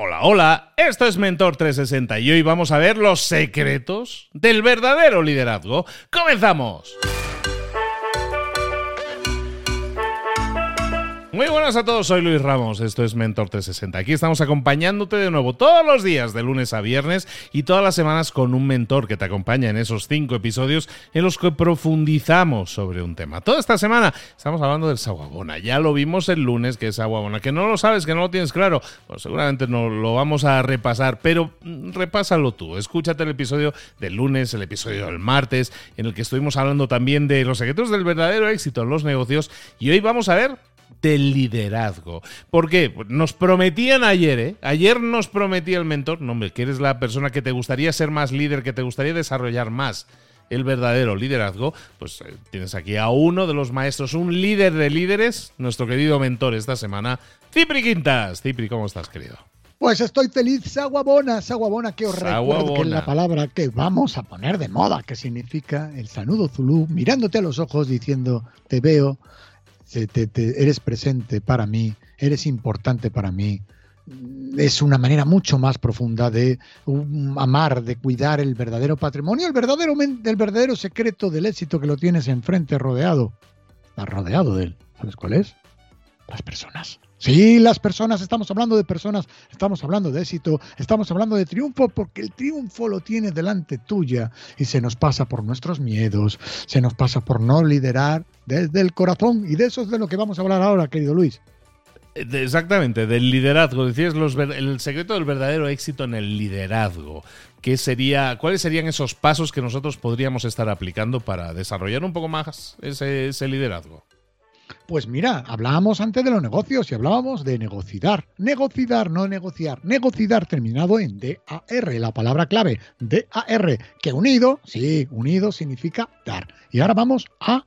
Hola, hola, esto es Mentor 360 y hoy vamos a ver los secretos del verdadero liderazgo. ¡Comenzamos! Muy buenas a todos, soy Luis Ramos, esto es Mentor 360. Aquí estamos acompañándote de nuevo todos los días, de lunes a viernes y todas las semanas con un mentor que te acompaña en esos cinco episodios en los que profundizamos sobre un tema. Toda esta semana estamos hablando del saguabona. Ya lo vimos el lunes que es saguabona. Que no lo sabes, que no lo tienes claro, pues seguramente no lo vamos a repasar, pero mm, repásalo tú. Escúchate el episodio del lunes, el episodio del martes, en el que estuvimos hablando también de los secretos del verdadero éxito en los negocios y hoy vamos a ver del liderazgo. ¿Por qué? Nos prometían ayer, ¿eh? Ayer nos prometía el mentor, no, hombre, que eres la persona que te gustaría ser más líder, que te gustaría desarrollar más el verdadero liderazgo, pues eh, tienes aquí a uno de los maestros, un líder de líderes, nuestro querido mentor esta semana, Cipri Quintas. Cipri, ¿cómo estás, querido? Pues estoy feliz, Saguabona, Saguabona, que os recuerdo que es la palabra que vamos a poner de moda, que significa el saludo zulú, mirándote a los ojos diciendo, te veo, eres presente para mí, eres importante para mí. Es una manera mucho más profunda de amar, de cuidar el verdadero patrimonio, el verdadero, el verdadero secreto del éxito que lo tienes enfrente, rodeado. Rodeado de él. ¿Sabes cuál es? Las personas. Sí, las personas, estamos hablando de personas, estamos hablando de éxito, estamos hablando de triunfo, porque el triunfo lo tiene delante tuya y se nos pasa por nuestros miedos, se nos pasa por no liderar desde el corazón y de eso es de lo que vamos a hablar ahora, querido Luis. Eh, exactamente, del liderazgo. Decías el secreto del verdadero éxito en el liderazgo. ¿Qué sería, ¿Cuáles serían esos pasos que nosotros podríamos estar aplicando para desarrollar un poco más ese liderazgo? Pues mira, hablábamos antes de los negocios y hablábamos de negociar. Negociar, no negociar. Negociar terminado en DAR, la palabra clave, DAR, que unido, sí, unido significa dar. Y ahora vamos a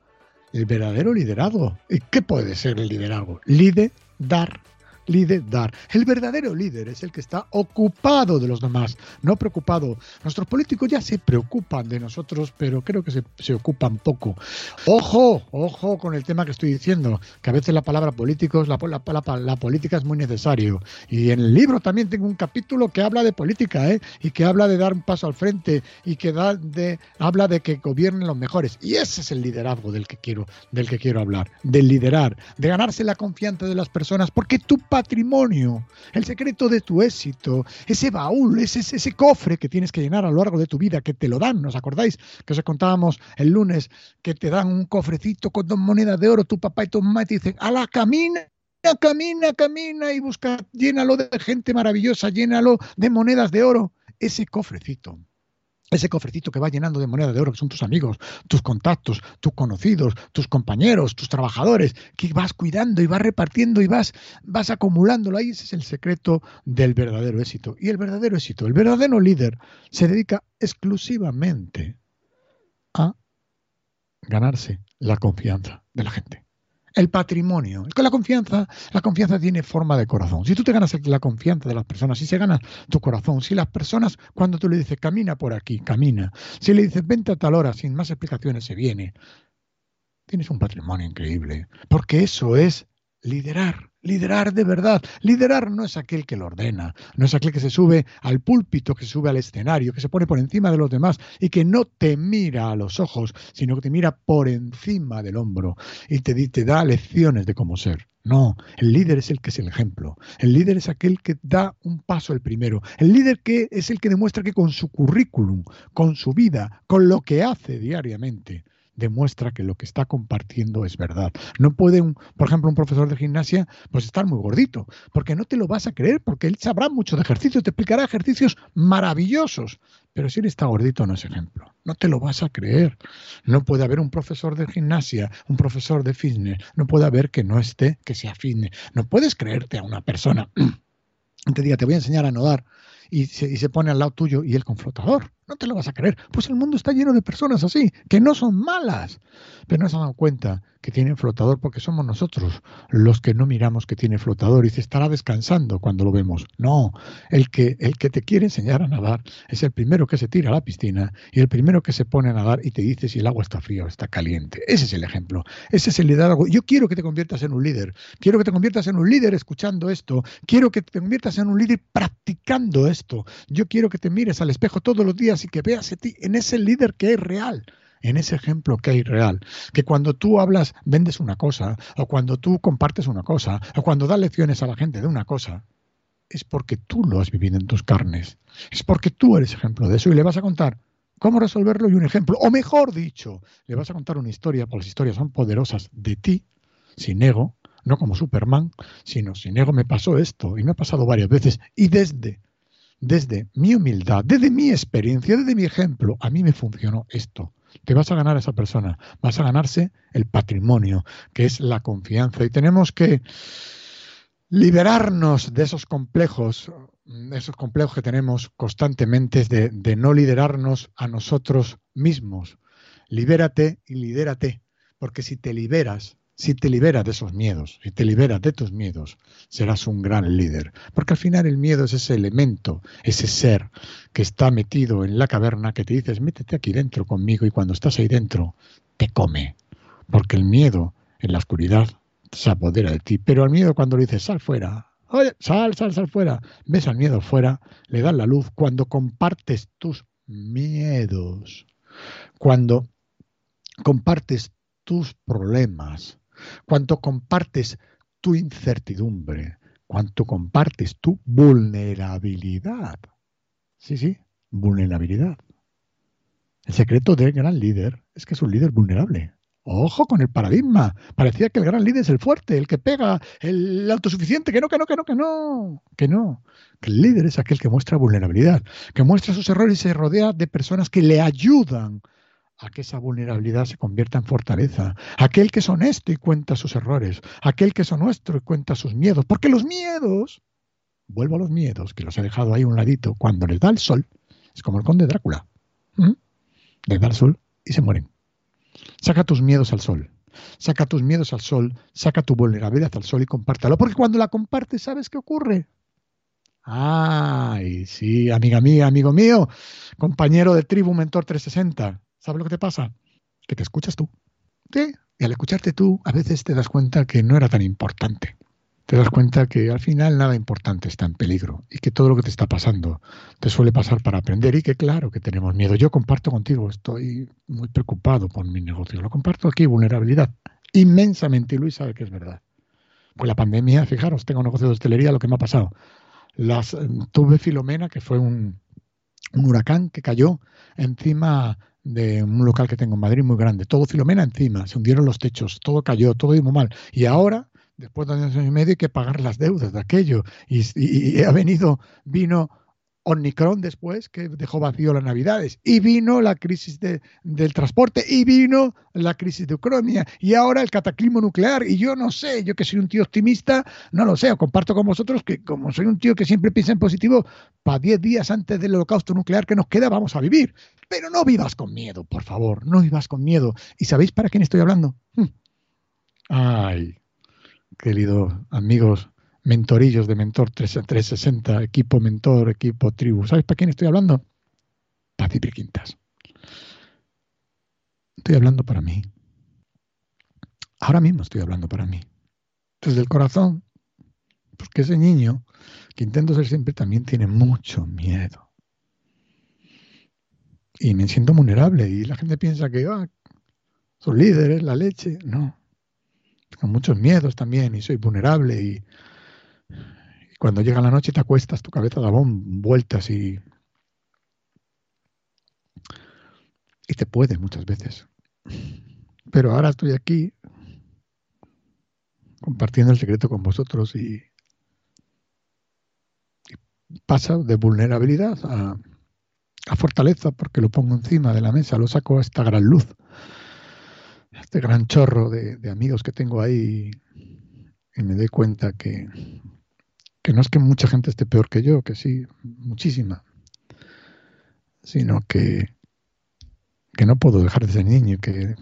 el verdadero liderazgo. ¿Y qué puede ser el liderazgo? Lide, dar, liderar. El verdadero líder es el que está ocupado de los demás, no preocupado. Nuestros políticos ya se preocupan de nosotros, pero creo que se, ocupan poco. Ojo, ojo con el tema que estoy diciendo, que a veces la palabra políticos, la, la, la, política es muy necesario. Y en el libro también tengo un capítulo que habla de política, ¿eh? y que habla de dar un paso al frente, y que da de, habla de que gobiernen los mejores. Y ese es el liderazgo del que quiero, del que quiero hablar, del liderar, de ganarse la confianza de las personas, porque tú patrimonio, el secreto de tu éxito, ese baúl, ese, ese cofre que tienes que llenar a lo largo de tu vida, que te lo dan, ¿nos acordáis? Que os contábamos el lunes, que te dan un cofrecito con dos monedas de oro, tu papá y tu mamá te dicen, a la camina, camina, camina y busca, llénalo de gente maravillosa, llénalo de monedas de oro. Ese cofrecito ese cofrecito que va llenando de moneda de oro, que son tus amigos, tus contactos, tus conocidos, tus compañeros, tus trabajadores, que vas cuidando y vas repartiendo y vas, vas acumulándolo. Ahí ese es el secreto del verdadero éxito. Y el verdadero éxito, el verdadero líder, se dedica exclusivamente a ganarse la confianza de la gente el patrimonio. Con la confianza, la confianza tiene forma de corazón. Si tú te ganas la confianza de las personas, si se gana tu corazón, si las personas, cuando tú le dices camina por aquí, camina. Si le dices vente a tal hora, sin más explicaciones, se viene. Tienes un patrimonio increíble. Porque eso es liderar. Liderar de verdad. Liderar no es aquel que lo ordena, no es aquel que se sube al púlpito, que se sube al escenario, que se pone por encima de los demás y que no te mira a los ojos, sino que te mira por encima del hombro y te, da lecciones de cómo ser. No, el líder es el que es el ejemplo. El líder es aquel que da un paso el primero. El líder que es el que demuestra que con su currículum, con su vida, con lo que hace diariamente, demuestra que lo que está compartiendo es verdad. No puede, por ejemplo, un profesor de gimnasia pues estar muy gordito, porque no te lo vas a creer, porque él sabrá mucho de ejercicios, te explicará ejercicios maravillosos, pero si él está gordito no es ejemplo. No te lo vas a creer. No puede haber un profesor de gimnasia, un profesor de fitness, no puede haber que no esté, que sea fitness. No puedes creerte a una persona te diga, te voy a enseñar a nadar y se, y se pone al lado tuyo y él con flotador. No te lo vas a creer. Pues el mundo está lleno de personas así, que no son malas, pero no se han dado cuenta que tienen flotador porque somos nosotros los que no miramos que tiene flotador y se estará descansando cuando lo vemos. No, el que, el que te quiere enseñar a nadar es el primero que se tira a la piscina y el primero que se pone a nadar y te dice si el agua está fría o está caliente. Ese es el ejemplo. Ese es el liderazgo. Yo quiero que te conviertas en un líder. Quiero que te conviertas en un líder escuchando esto. Quiero que te conviertas en un líder practicando esto. Yo quiero que te mires al espejo todos los días y que veas en ese líder que es real en ese ejemplo que hay real, que cuando tú hablas vendes una cosa, o cuando tú compartes una cosa, o cuando das lecciones a la gente de una cosa, es porque tú lo has vivido en tus carnes, es porque tú eres ejemplo de eso. Y le vas a contar cómo resolverlo y un ejemplo, o mejor dicho, le vas a contar una historia, porque las historias son poderosas de ti, sin ego, no como Superman, sino sin ego. Me pasó esto y me ha pasado varias veces. Y desde desde mi humildad, desde mi experiencia, desde mi ejemplo, a mí me funcionó esto te vas a ganar a esa persona, vas a ganarse el patrimonio, que es la confianza. Y tenemos que liberarnos de esos complejos, esos complejos que tenemos constantemente de, de no liderarnos a nosotros mismos. Libérate y lidérate, porque si te liberas, si te liberas de esos miedos, si te liberas de tus miedos, serás un gran líder. Porque al final el miedo es ese elemento, ese ser que está metido en la caverna que te dices, métete aquí dentro conmigo y cuando estás ahí dentro, te come. Porque el miedo en la oscuridad se apodera de ti. Pero al miedo cuando le dices, sal fuera, oye, sal, sal, sal fuera, ves al miedo fuera, le das la luz. Cuando compartes tus miedos, cuando compartes tus problemas, cuanto compartes tu incertidumbre, cuanto compartes tu vulnerabilidad. Sí, sí, vulnerabilidad. El secreto del gran líder es que es un líder vulnerable. Ojo con el paradigma. Parecía que el gran líder es el fuerte, el que pega, el autosuficiente, que no, que no, que no, que no, que no. El líder es aquel que muestra vulnerabilidad, que muestra sus errores y se rodea de personas que le ayudan a que esa vulnerabilidad se convierta en fortaleza. Aquel que es honesto y cuenta sus errores. Aquel que es honesto y cuenta sus miedos. Porque los miedos, vuelvo a los miedos, que los he dejado ahí a un ladito, cuando les da el sol, es como el conde Drácula. Les da el sol y se mueren. Saca tus miedos al sol. Saca tus miedos al sol, saca tu vulnerabilidad al sol y compártelo. Porque cuando la compartes, ¿sabes qué ocurre? Ay, sí, amiga mía, amigo mío, compañero de tribu Mentor 360. ¿Sabes lo que te pasa? Que te escuchas tú. ¿Sí? Y al escucharte tú, a veces te das cuenta que no era tan importante. Te das cuenta que al final nada importante está en peligro y que todo lo que te está pasando te suele pasar para aprender y que claro que tenemos miedo. Yo comparto contigo, estoy muy preocupado por mi negocio. Lo comparto aquí, vulnerabilidad. Inmensamente, y Luis sabe que es verdad. Pues la pandemia, fijaros, tengo un negocio de hostelería, lo que me ha pasado. Las, tuve Filomena, que fue un, un huracán que cayó encima de un local que tengo en Madrid muy grande. Todo Filomena encima, se hundieron los techos, todo cayó, todo iba mal. Y ahora, después de años y medio, hay que pagar las deudas de aquello. Y ha venido, vino Omicron después, que dejó vacío las navidades, y vino la crisis del transporte, y vino la crisis de Ucrania, y ahora el cataclismo nuclear, y yo no sé, yo que soy un tío optimista, no lo sé, comparto con vosotros que como soy un tío que siempre piensa en positivo, para 10 días antes del holocausto nuclear que nos queda vamos a vivir. Pero no vivas con miedo, por favor, no vivas con miedo. ¿Y sabéis para quién estoy hablando? Hmm. Ay, queridos amigos mentorillos de Mentor 360, equipo Mentor, equipo Tribu. ¿Sabes para quién estoy hablando? Para Quintas. Estoy hablando para mí. Ahora mismo estoy hablando para mí. Desde el corazón. Porque ese niño, que intento ser siempre, también tiene mucho miedo. Y me siento vulnerable. Y la gente piensa que ah, son líderes, la leche. No. Tengo muchos miedos también y soy vulnerable y cuando llega la noche te acuestas, tu cabeza da vueltas y, y te puede muchas veces. Pero ahora estoy aquí compartiendo el secreto con vosotros y, pasa de vulnerabilidad a, a, fortaleza porque lo pongo encima de la mesa, lo saco a esta gran luz, este gran chorro de amigos que tengo ahí y me doy cuenta que que no es que mucha gente esté peor que yo, que sí, muchísima, sino que, que no puedo dejar de ser niño, que,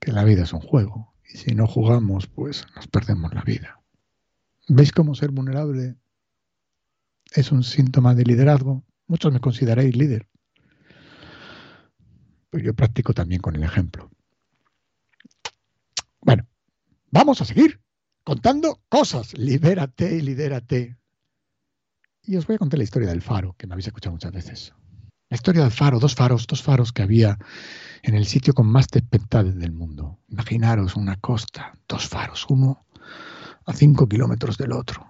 que la vida es un juego. Y si no jugamos, pues nos perdemos la vida. ¿Veis cómo ser vulnerable es un síntoma de liderazgo? Muchos me consideráis líder. Pero yo practico también con el ejemplo. Bueno, vamos a seguir contando cosas. Libérate y lidérate. Y os voy a contar la historia del faro, que me habéis escuchado muchas veces. La historia del faro, dos faros, dos faros que había en el sitio con más tempestades del mundo. Imaginaros una costa, dos faros, uno a cinco kilómetros del otro,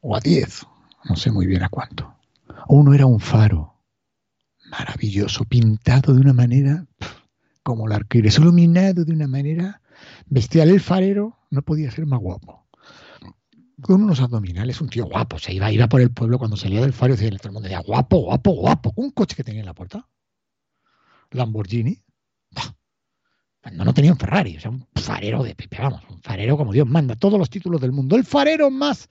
o a diez, no sé muy bien a cuánto. Uno era un faro maravilloso, pintado de una manera como el arquero, iluminado de una manera bestial. El farero no podía ser más guapo. Con unos abdominales, un tío guapo, se iba, iba por el pueblo cuando salía del faro y decía, el mundo decía, guapo, guapo, guapo. Un coche que tenía en la puerta, Lamborghini, cuando no tenía un Ferrari, o sea, un farero de Pepe, vamos, un farero como Dios manda, todos los títulos del mundo. El farero más,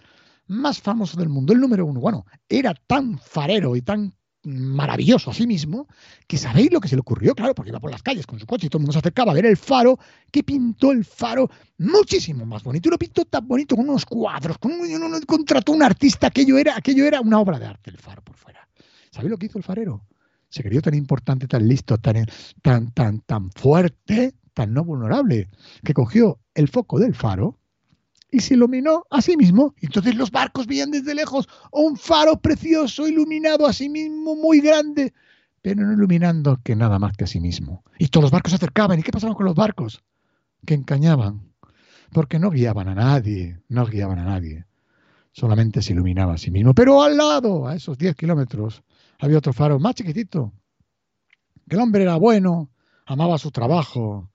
más famoso del mundo, el número uno. Bueno, era tan farero y tan maravilloso a sí mismo, que sabéis lo que se le ocurrió, claro, porque iba por las calles con su coche y todo el mundo se acercaba a ver el faro, que pintó el faro muchísimo más bonito, y lo pintó tan bonito con unos cuadros, con un, contrató un artista, aquello era, aquello era una obra de arte el faro por fuera. ¿Sabéis lo que hizo el farero? Se creyó tan importante, tan listo, tan, tan, tan, tan fuerte, tan no vulnerable, que cogió el foco del faro, y se iluminó a sí mismo. Entonces los barcos veían desde lejos un faro precioso, iluminado a sí mismo, muy grande, pero no iluminando que nada más que a sí mismo. Y todos los barcos se acercaban. ¿Y qué pasaba con los barcos? Que encañaban, porque no guiaban a nadie, no guiaban a nadie. Solamente se iluminaba a sí mismo. Pero al lado, a esos 10 kilómetros, había otro faro más chiquitito. El hombre era bueno, amaba su trabajo,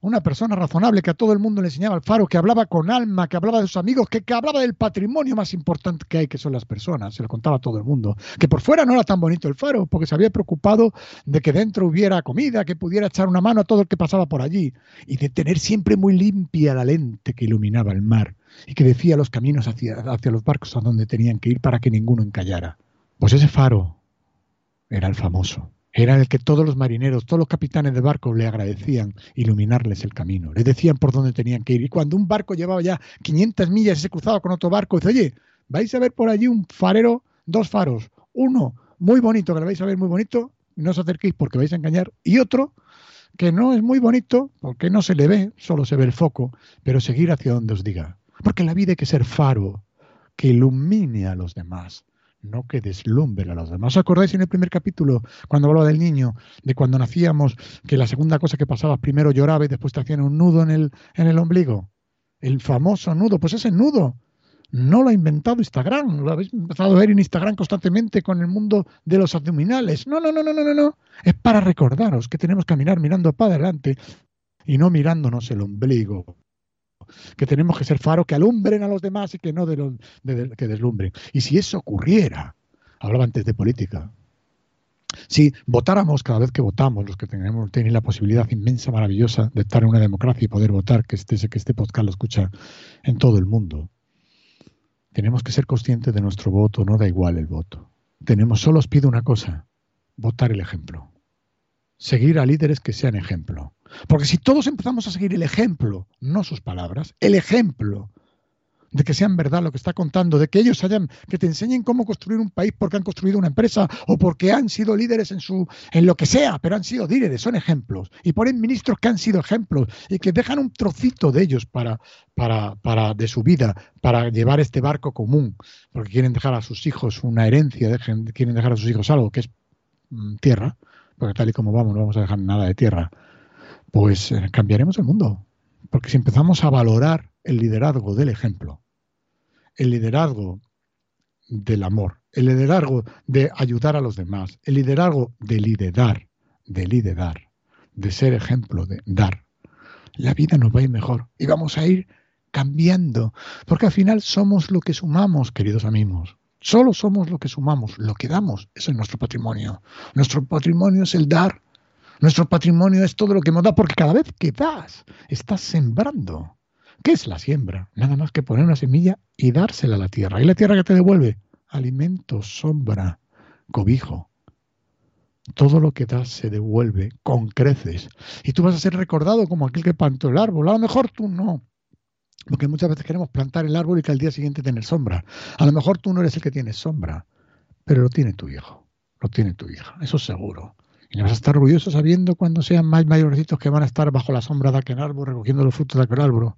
una persona razonable que a todo el mundo le enseñaba el faro, que hablaba con alma, que hablaba de sus amigos, que, hablaba del patrimonio más importante que hay, que son las personas, se lo contaba a todo el mundo. Que por fuera no era tan bonito el faro, porque se había preocupado de que dentro hubiera comida, que pudiera echar una mano a todo el que pasaba por allí, y de tener siempre muy limpia la lente que iluminaba el mar, y que decía los caminos hacia, hacia los barcos a donde tenían que ir para que ninguno encallara. Pues ese faro era el famoso era el que todos los marineros, todos los capitanes de barco le agradecían iluminarles el camino, les decían por dónde tenían que ir. Y cuando un barco llevaba ya 500 millas y se cruzaba con otro barco, dice, oye, vais a ver por allí un farero, dos faros, uno muy bonito, que lo vais a ver muy bonito, no os acerquéis porque vais a engañar, y otro que no es muy bonito porque no se le ve, solo se ve el foco, pero seguir hacia donde os diga. Porque la vida hay que ser faro que ilumine a los demás no que deslumbre a los demás. ¿Os acordáis en el primer capítulo, cuando hablaba del niño, de cuando nacíamos, que la segunda cosa que pasaba, primero lloraba y después te hacían un nudo en el, en el ombligo? El famoso nudo, pues ese nudo no lo ha inventado Instagram, lo habéis empezado a ver en Instagram constantemente con el mundo de los abdominales. No, no, no, no, no, no, no. Es para recordaros que tenemos que caminar mirando para adelante y no mirándonos el ombligo que tenemos que ser faros que alumbren a los demás y que no de que deslumbren. Y si eso ocurriera, hablaba antes de política, si votáramos cada vez que votamos, los que tenemos tienen la posibilidad inmensa, maravillosa de estar en una democracia y poder votar, que este, que este podcast lo escucha en todo el mundo, tenemos que ser conscientes de nuestro voto, no da igual el voto. Tenemos, solo os pido una cosa, votar el ejemplo. Seguir a líderes que sean ejemplo. Porque si todos empezamos a seguir el ejemplo, no sus palabras, el ejemplo de que sean verdad lo que está contando, de que ellos hayan, que te enseñen cómo construir un país porque han construido una empresa o porque han sido líderes en su, en lo que sea, pero han sido líderes, son ejemplos. Y ponen ministros que han sido ejemplos y que dejan un trocito de ellos para, para, para, de su vida, para llevar este barco común, porque quieren dejar a sus hijos una herencia, dejen, quieren dejar a sus hijos algo que es mm, tierra, porque tal y como vamos, no vamos a dejar nada de tierra pues eh, cambiaremos el mundo. Porque si empezamos a valorar el liderazgo del ejemplo, el liderazgo del amor, el liderazgo de ayudar a los demás, el liderazgo de liderar, de liderar, de ser ejemplo, de dar, la vida nos va a ir mejor y vamos a ir cambiando, porque al final somos lo que sumamos, queridos amigos. Solo somos lo que sumamos, lo que damos, eso es nuestro patrimonio. Nuestro patrimonio es el dar, nuestro patrimonio es todo lo que nos da, porque cada vez que das, estás sembrando. ¿Qué es la siembra? Nada más que poner una semilla y dársela a la tierra. ¿Y la tierra que te devuelve? Alimento, sombra, cobijo. Todo lo que das se devuelve con creces. Y tú vas a ser recordado como aquel que plantó el árbol. A lo mejor tú no. Porque muchas veces queremos plantar el árbol y que al día siguiente tener sombra. A lo mejor tú no eres el que tiene sombra, pero lo tiene tu hijo. Lo tiene tu hija. Eso es seguro. Y vas a estar orgulloso sabiendo cuando sean más mayorcitos que van a estar bajo la sombra de aquel árbol, recogiendo los frutos de aquel árbol.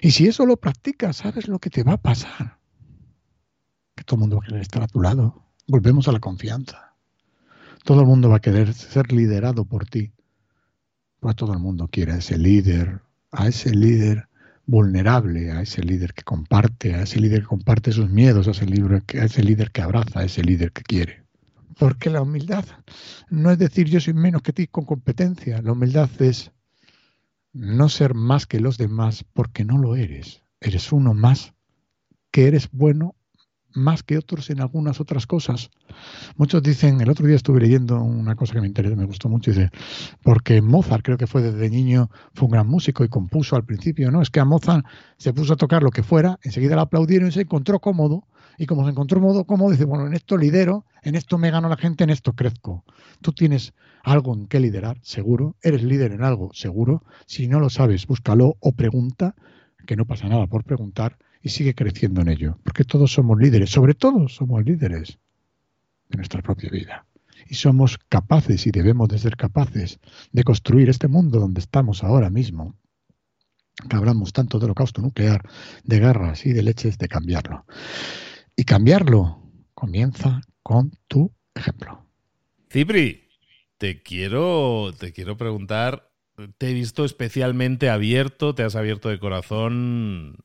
Y si eso lo practicas, sabes lo que te va a pasar. Que todo el mundo va a querer estar a tu lado. Volvemos a la confianza. Todo el mundo va a querer ser liderado por ti. Pues todo el mundo quiere a ese líder, a ese líder vulnerable, a ese líder que comparte, a ese líder que comparte sus miedos, a ese, líder, a ese líder que abraza, a ese líder que quiere. Porque la humildad no es decir yo soy menos que ti con competencia. La humildad es no ser más que los demás porque no lo eres. Eres uno más que eres bueno más que otros en algunas otras cosas. Muchos dicen, el otro día estuve leyendo una cosa que me interesa, me gustó mucho, dice, porque Mozart creo que fue desde niño, fue un gran músico y compuso al principio, ¿no? Es que a Mozart se puso a tocar lo que fuera, enseguida le aplaudieron y se encontró cómodo y como se encontró modo cómodo, dice, bueno, en esto lidero, en esto me gano la gente, en esto crezco. Tú tienes algo en que liderar, seguro. Eres líder en algo, seguro. Si no lo sabes, búscalo o pregunta, que no pasa nada por preguntar, y sigue creciendo en ello. Porque todos somos líderes, sobre todo somos líderes de nuestra propia vida. Y somos capaces y debemos de ser capaces de construir este mundo donde estamos ahora mismo que hablamos tanto de holocausto nuclear, de guerras y de leches, de cambiarlo. Y cambiarlo comienza con tu ejemplo. Cipri, te quiero, te quiero preguntar, te he visto especialmente abierto, te has abierto de corazón.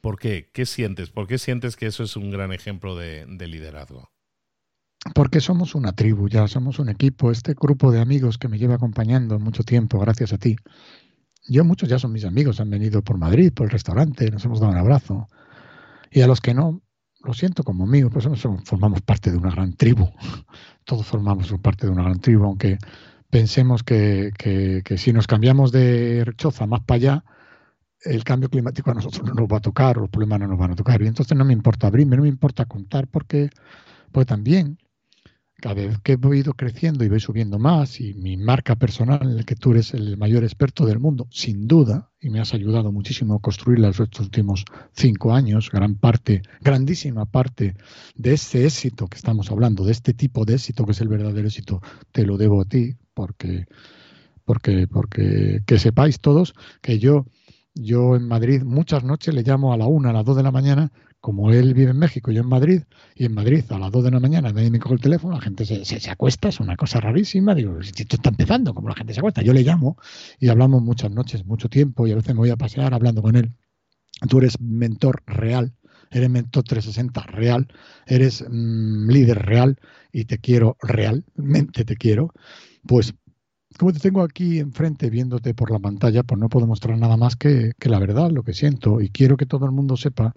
¿Por qué? ¿Qué sientes? ¿Por qué sientes que eso es un gran ejemplo de, de liderazgo? Porque somos una tribu, ya somos un equipo, este grupo de amigos que me lleva acompañando mucho tiempo, gracias a ti. Yo, muchos ya son mis amigos, han venido por Madrid, por el restaurante, nos hemos dado un abrazo. Y a los que no, lo siento como mío, pues formamos parte de una gran tribu. Todos formamos parte de una gran tribu, aunque pensemos que, si nos cambiamos de choza más para allá, el cambio climático a nosotros no nos va a tocar, los problemas no nos van a tocar. Y entonces no me importa abrirme, no me importa contar, porque, porque también cada vez que he ido creciendo y voy subiendo más y mi marca personal en la que tú eres el mayor experto del mundo, sin duda, y me has ayudado muchísimo a construirla estos últimos cinco años, gran parte, grandísima parte de ese éxito que estamos hablando, de este tipo de éxito que es el verdadero éxito, te lo debo a ti, porque, porque, porque que sepáis todos que yo yo en Madrid muchas noches le llamo a la una, a las dos de la mañana, como él vive en México yo en Madrid, y en Madrid a las dos de la mañana nadie me coge el teléfono, la gente se, se, acuesta, es una cosa rarísima. Digo, esto está empezando, como la gente se acuesta. Yo le llamo y hablamos muchas noches, mucho tiempo, y a veces me voy a pasear hablando con él. Tú eres mentor real, eres mentor 360 real, eres mm, líder real y te quiero realmente, te quiero. Pues como te tengo aquí enfrente viéndote por la pantalla, pues no puedo mostrar nada más que, la verdad, lo que siento. Y quiero que todo el mundo sepa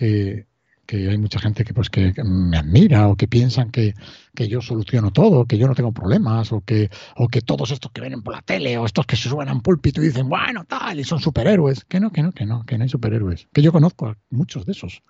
que, hay mucha gente que pues que me admira o que piensan que, yo soluciono todo, que yo no tengo problemas, o que, o que todos estos que vienen por la tele, o estos que se suben a un púlpito y dicen, bueno, tal, y son superhéroes. Que no, que no, que no, que no hay superhéroes. Que yo conozco a muchos de esos.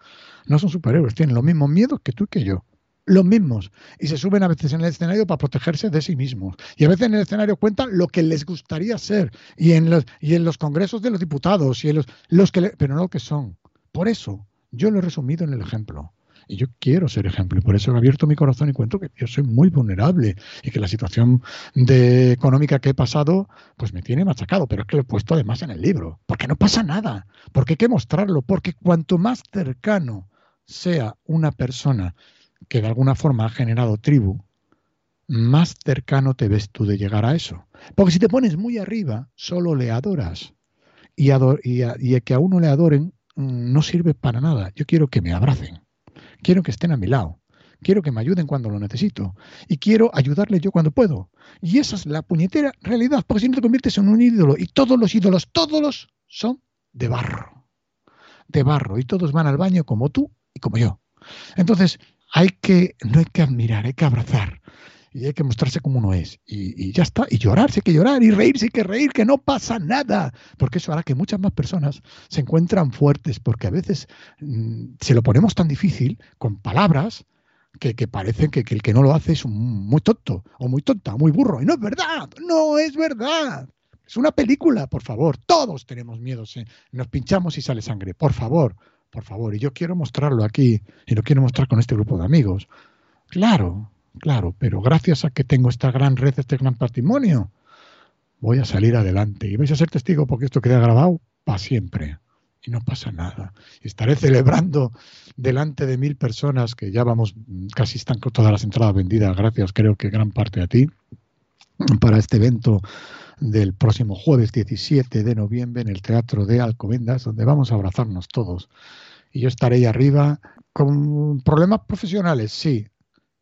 No son superhéroes, tienen los mismos miedos que tú y que yo los mismos y se suben a veces en el escenario para protegerse de sí mismos. Y a veces en el escenario cuentan lo que les gustaría ser y en los, y en los congresos de los diputados y en los, los que pero no lo que son. Por eso yo lo he resumido en el ejemplo. Y yo quiero ser ejemplo y por eso he abierto mi corazón y cuento que yo soy muy vulnerable y que la situación económica que he pasado pues me tiene machacado, pero es que lo he puesto además en el libro, porque no pasa nada, porque hay que mostrarlo, porque cuanto más cercano sea una persona que de alguna forma ha generado tribu, más cercano te ves tú de llegar a eso. Porque si te pones muy arriba, solo le adoras. Y, y, que a uno le adoren no sirve para nada. Yo quiero que me abracen. Quiero que estén a mi lado. Quiero que me ayuden cuando lo necesito. Y quiero ayudarle yo cuando puedo. Y esa es la puñetera realidad. Porque si no te conviertes en un ídolo. Y todos los ídolos, todos los son de barro. De barro. Y todos van al baño como tú y como yo. Entonces, hay que, no hay que admirar, hay que abrazar. Y hay que mostrarse como uno es. Y, ya está. Y llorarse hay que llorar, y reírse hay que reír, que no pasa nada. Porque eso hará que muchas más personas se encuentran fuertes, porque a veces mm, se lo ponemos tan difícil con palabras que, que parece que, que, el que no lo hace es muy tonto, o muy tonta, muy burro. Y no es verdad, no es verdad. Es una película, por favor. Todos tenemos miedo. Nos pinchamos y sale sangre. Por favor, por favor. Y yo quiero mostrarlo aquí, y lo quiero mostrar con este grupo de amigos. Claro, Claro, pero gracias a que tengo esta gran red, este gran patrimonio, voy a salir adelante. Y vais a ser testigo porque esto queda grabado para siempre. Y no pasa nada. Estaré celebrando delante de mil personas que ya vamos, casi están con todas las entradas vendidas, gracias creo que gran parte a ti, para este evento del próximo jueves 17 de noviembre en el Teatro de Alcobendas, donde vamos a abrazarnos todos. Y yo estaré ahí arriba con problemas profesionales, sí,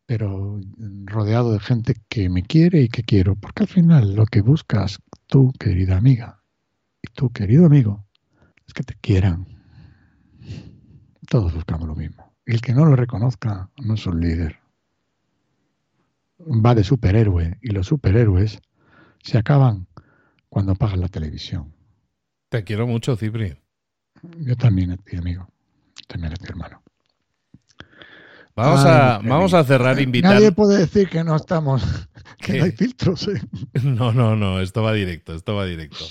pero rodeado de gente que me quiere y que quiero, porque al final lo que buscas tú, querida amiga, y tú, querido amigo, es que te quieran. Todos buscamos lo mismo. Y el que no lo reconozca no es un líder. Va de superhéroe y los superhéroes se acaban cuando apagan la televisión. Te quiero mucho, Cipri. Yo también a ti, amigo. También a ti, hermano. Vamos, a, vamos a cerrar invitando. Nadie puede decir que no estamos, que no hay filtros. ¿eh? No, no, no, esto va directo, esto va directo.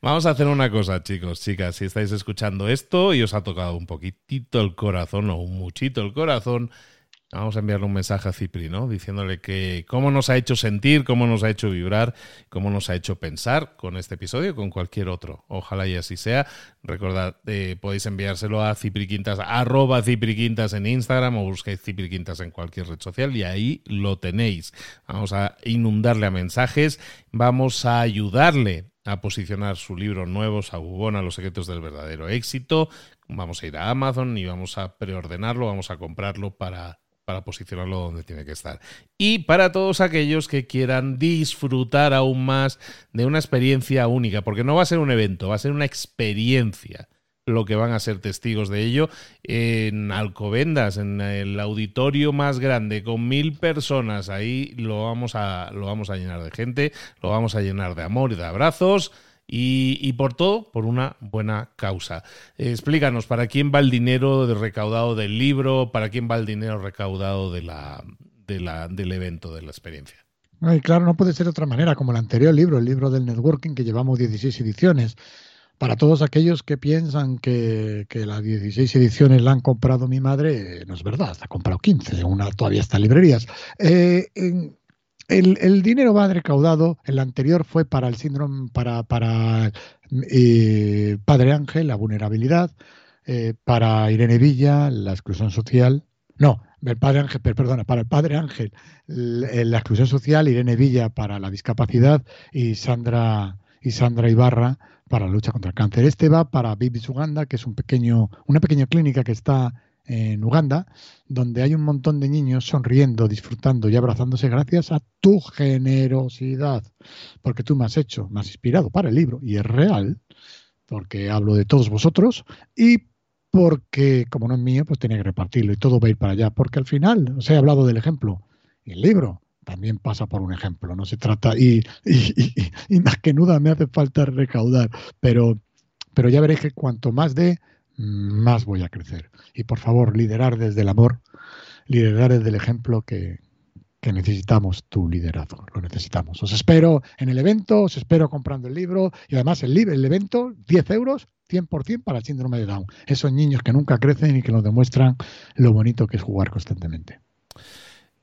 Vamos a hacer una cosa, chicos, chicas, si estáis escuchando esto y os ha tocado un poquitito el corazón o un muchito el corazón, Vamos a enviarle un mensaje a Cipri, ¿no? Diciéndole que cómo nos ha hecho sentir, cómo nos ha hecho vibrar, cómo nos ha hecho pensar con este episodio, con cualquier otro. Ojalá y así sea. Recordad, eh, podéis enviárselo a Cipriquintas, arroba Cipriquintas en Instagram o buscáis Cipriquintas en cualquier red social y ahí lo tenéis. Vamos a inundarle a mensajes, vamos a ayudarle a posicionar su libro nuevo, Sagubona, Los secretos del verdadero éxito. Vamos a ir a Amazon y vamos a preordenarlo, vamos a comprarlo para para posicionarlo donde tiene que estar. Y para todos aquellos que quieran disfrutar aún más de una experiencia única, porque no va a ser un evento, va a ser una experiencia lo que van a ser testigos de ello en Alcobendas, en el auditorio más grande, con mil personas. Ahí lo vamos a, lo vamos a llenar de gente, lo vamos a llenar de amor y de abrazos. Y, por todo, por una buena causa. explícanos, ¿para quién va el dinero recaudado del libro? ¿Para quién va el dinero recaudado de la, de la, del evento, de la experiencia? Ay, claro, no puede ser de otra manera, como el anterior libro, el libro del networking, que llevamos 16 ediciones. Para todos aquellos que piensan que, que, las 16 ediciones la han comprado mi madre, no es verdad, ha comprado 15, una todavía está en librerías. Eh, el, dinero va recaudado, el anterior fue para el síndrome, para, para eh, Padre Ángel, la vulnerabilidad, eh, para Irene Villa, la exclusión social. No, el Padre Ángel, perdona, para el Padre Ángel, la exclusión social, Irene Villa para la discapacidad y Sandra, y Sandra Ibarra para la lucha contra el cáncer. Este va para Bibis Uganda, que es un pequeño, una pequeña clínica que está en Uganda, donde hay un montón de niños sonriendo, disfrutando y abrazándose gracias a tu generosidad, porque tú me has hecho, me has inspirado para el libro y es real, porque hablo de todos vosotros y porque como no es mío, pues tenía que repartirlo y todo va a ir para allá, porque al final os he hablado del ejemplo. Y el libro también pasa por un ejemplo, no se trata y, y, más que nada me hace falta recaudar, pero, pero ya veréis que cuanto más de más voy a crecer. Y por favor, liderar desde el amor, liderar desde el ejemplo que, necesitamos tu liderazgo, lo necesitamos. Os espero en el evento, os espero comprando el libro y además el, el evento, 10 euros, 100% para el síndrome de Down. Esos niños que nunca crecen y que nos demuestran lo bonito que es jugar constantemente.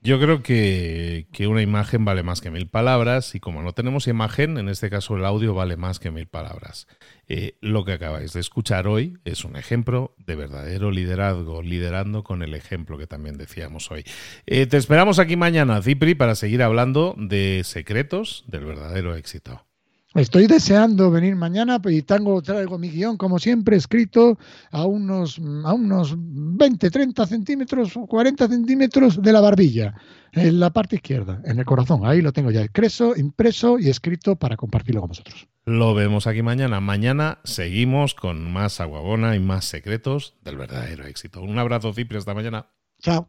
Yo creo que, una imagen vale más que mil palabras y como no tenemos imagen, en este caso el audio vale más que mil palabras. Eh, lo que acabáis de escuchar hoy es un ejemplo de verdadero liderazgo, liderando con el ejemplo que también decíamos hoy. Eh, te esperamos aquí mañana, Cipri, para seguir hablando de secretos del verdadero éxito. Estoy deseando venir mañana y tengo, traigo mi guion, como siempre, escrito a unos, a unos 20, 30 centímetros, 40 centímetros de la barbilla, en la parte izquierda, en el corazón. Ahí lo tengo ya impreso, impreso y escrito para compartirlo con vosotros. Lo vemos aquí mañana. Mañana seguimos con más aguabona y más secretos del verdadero éxito. Un abrazo, Cipri, hasta mañana. Chao.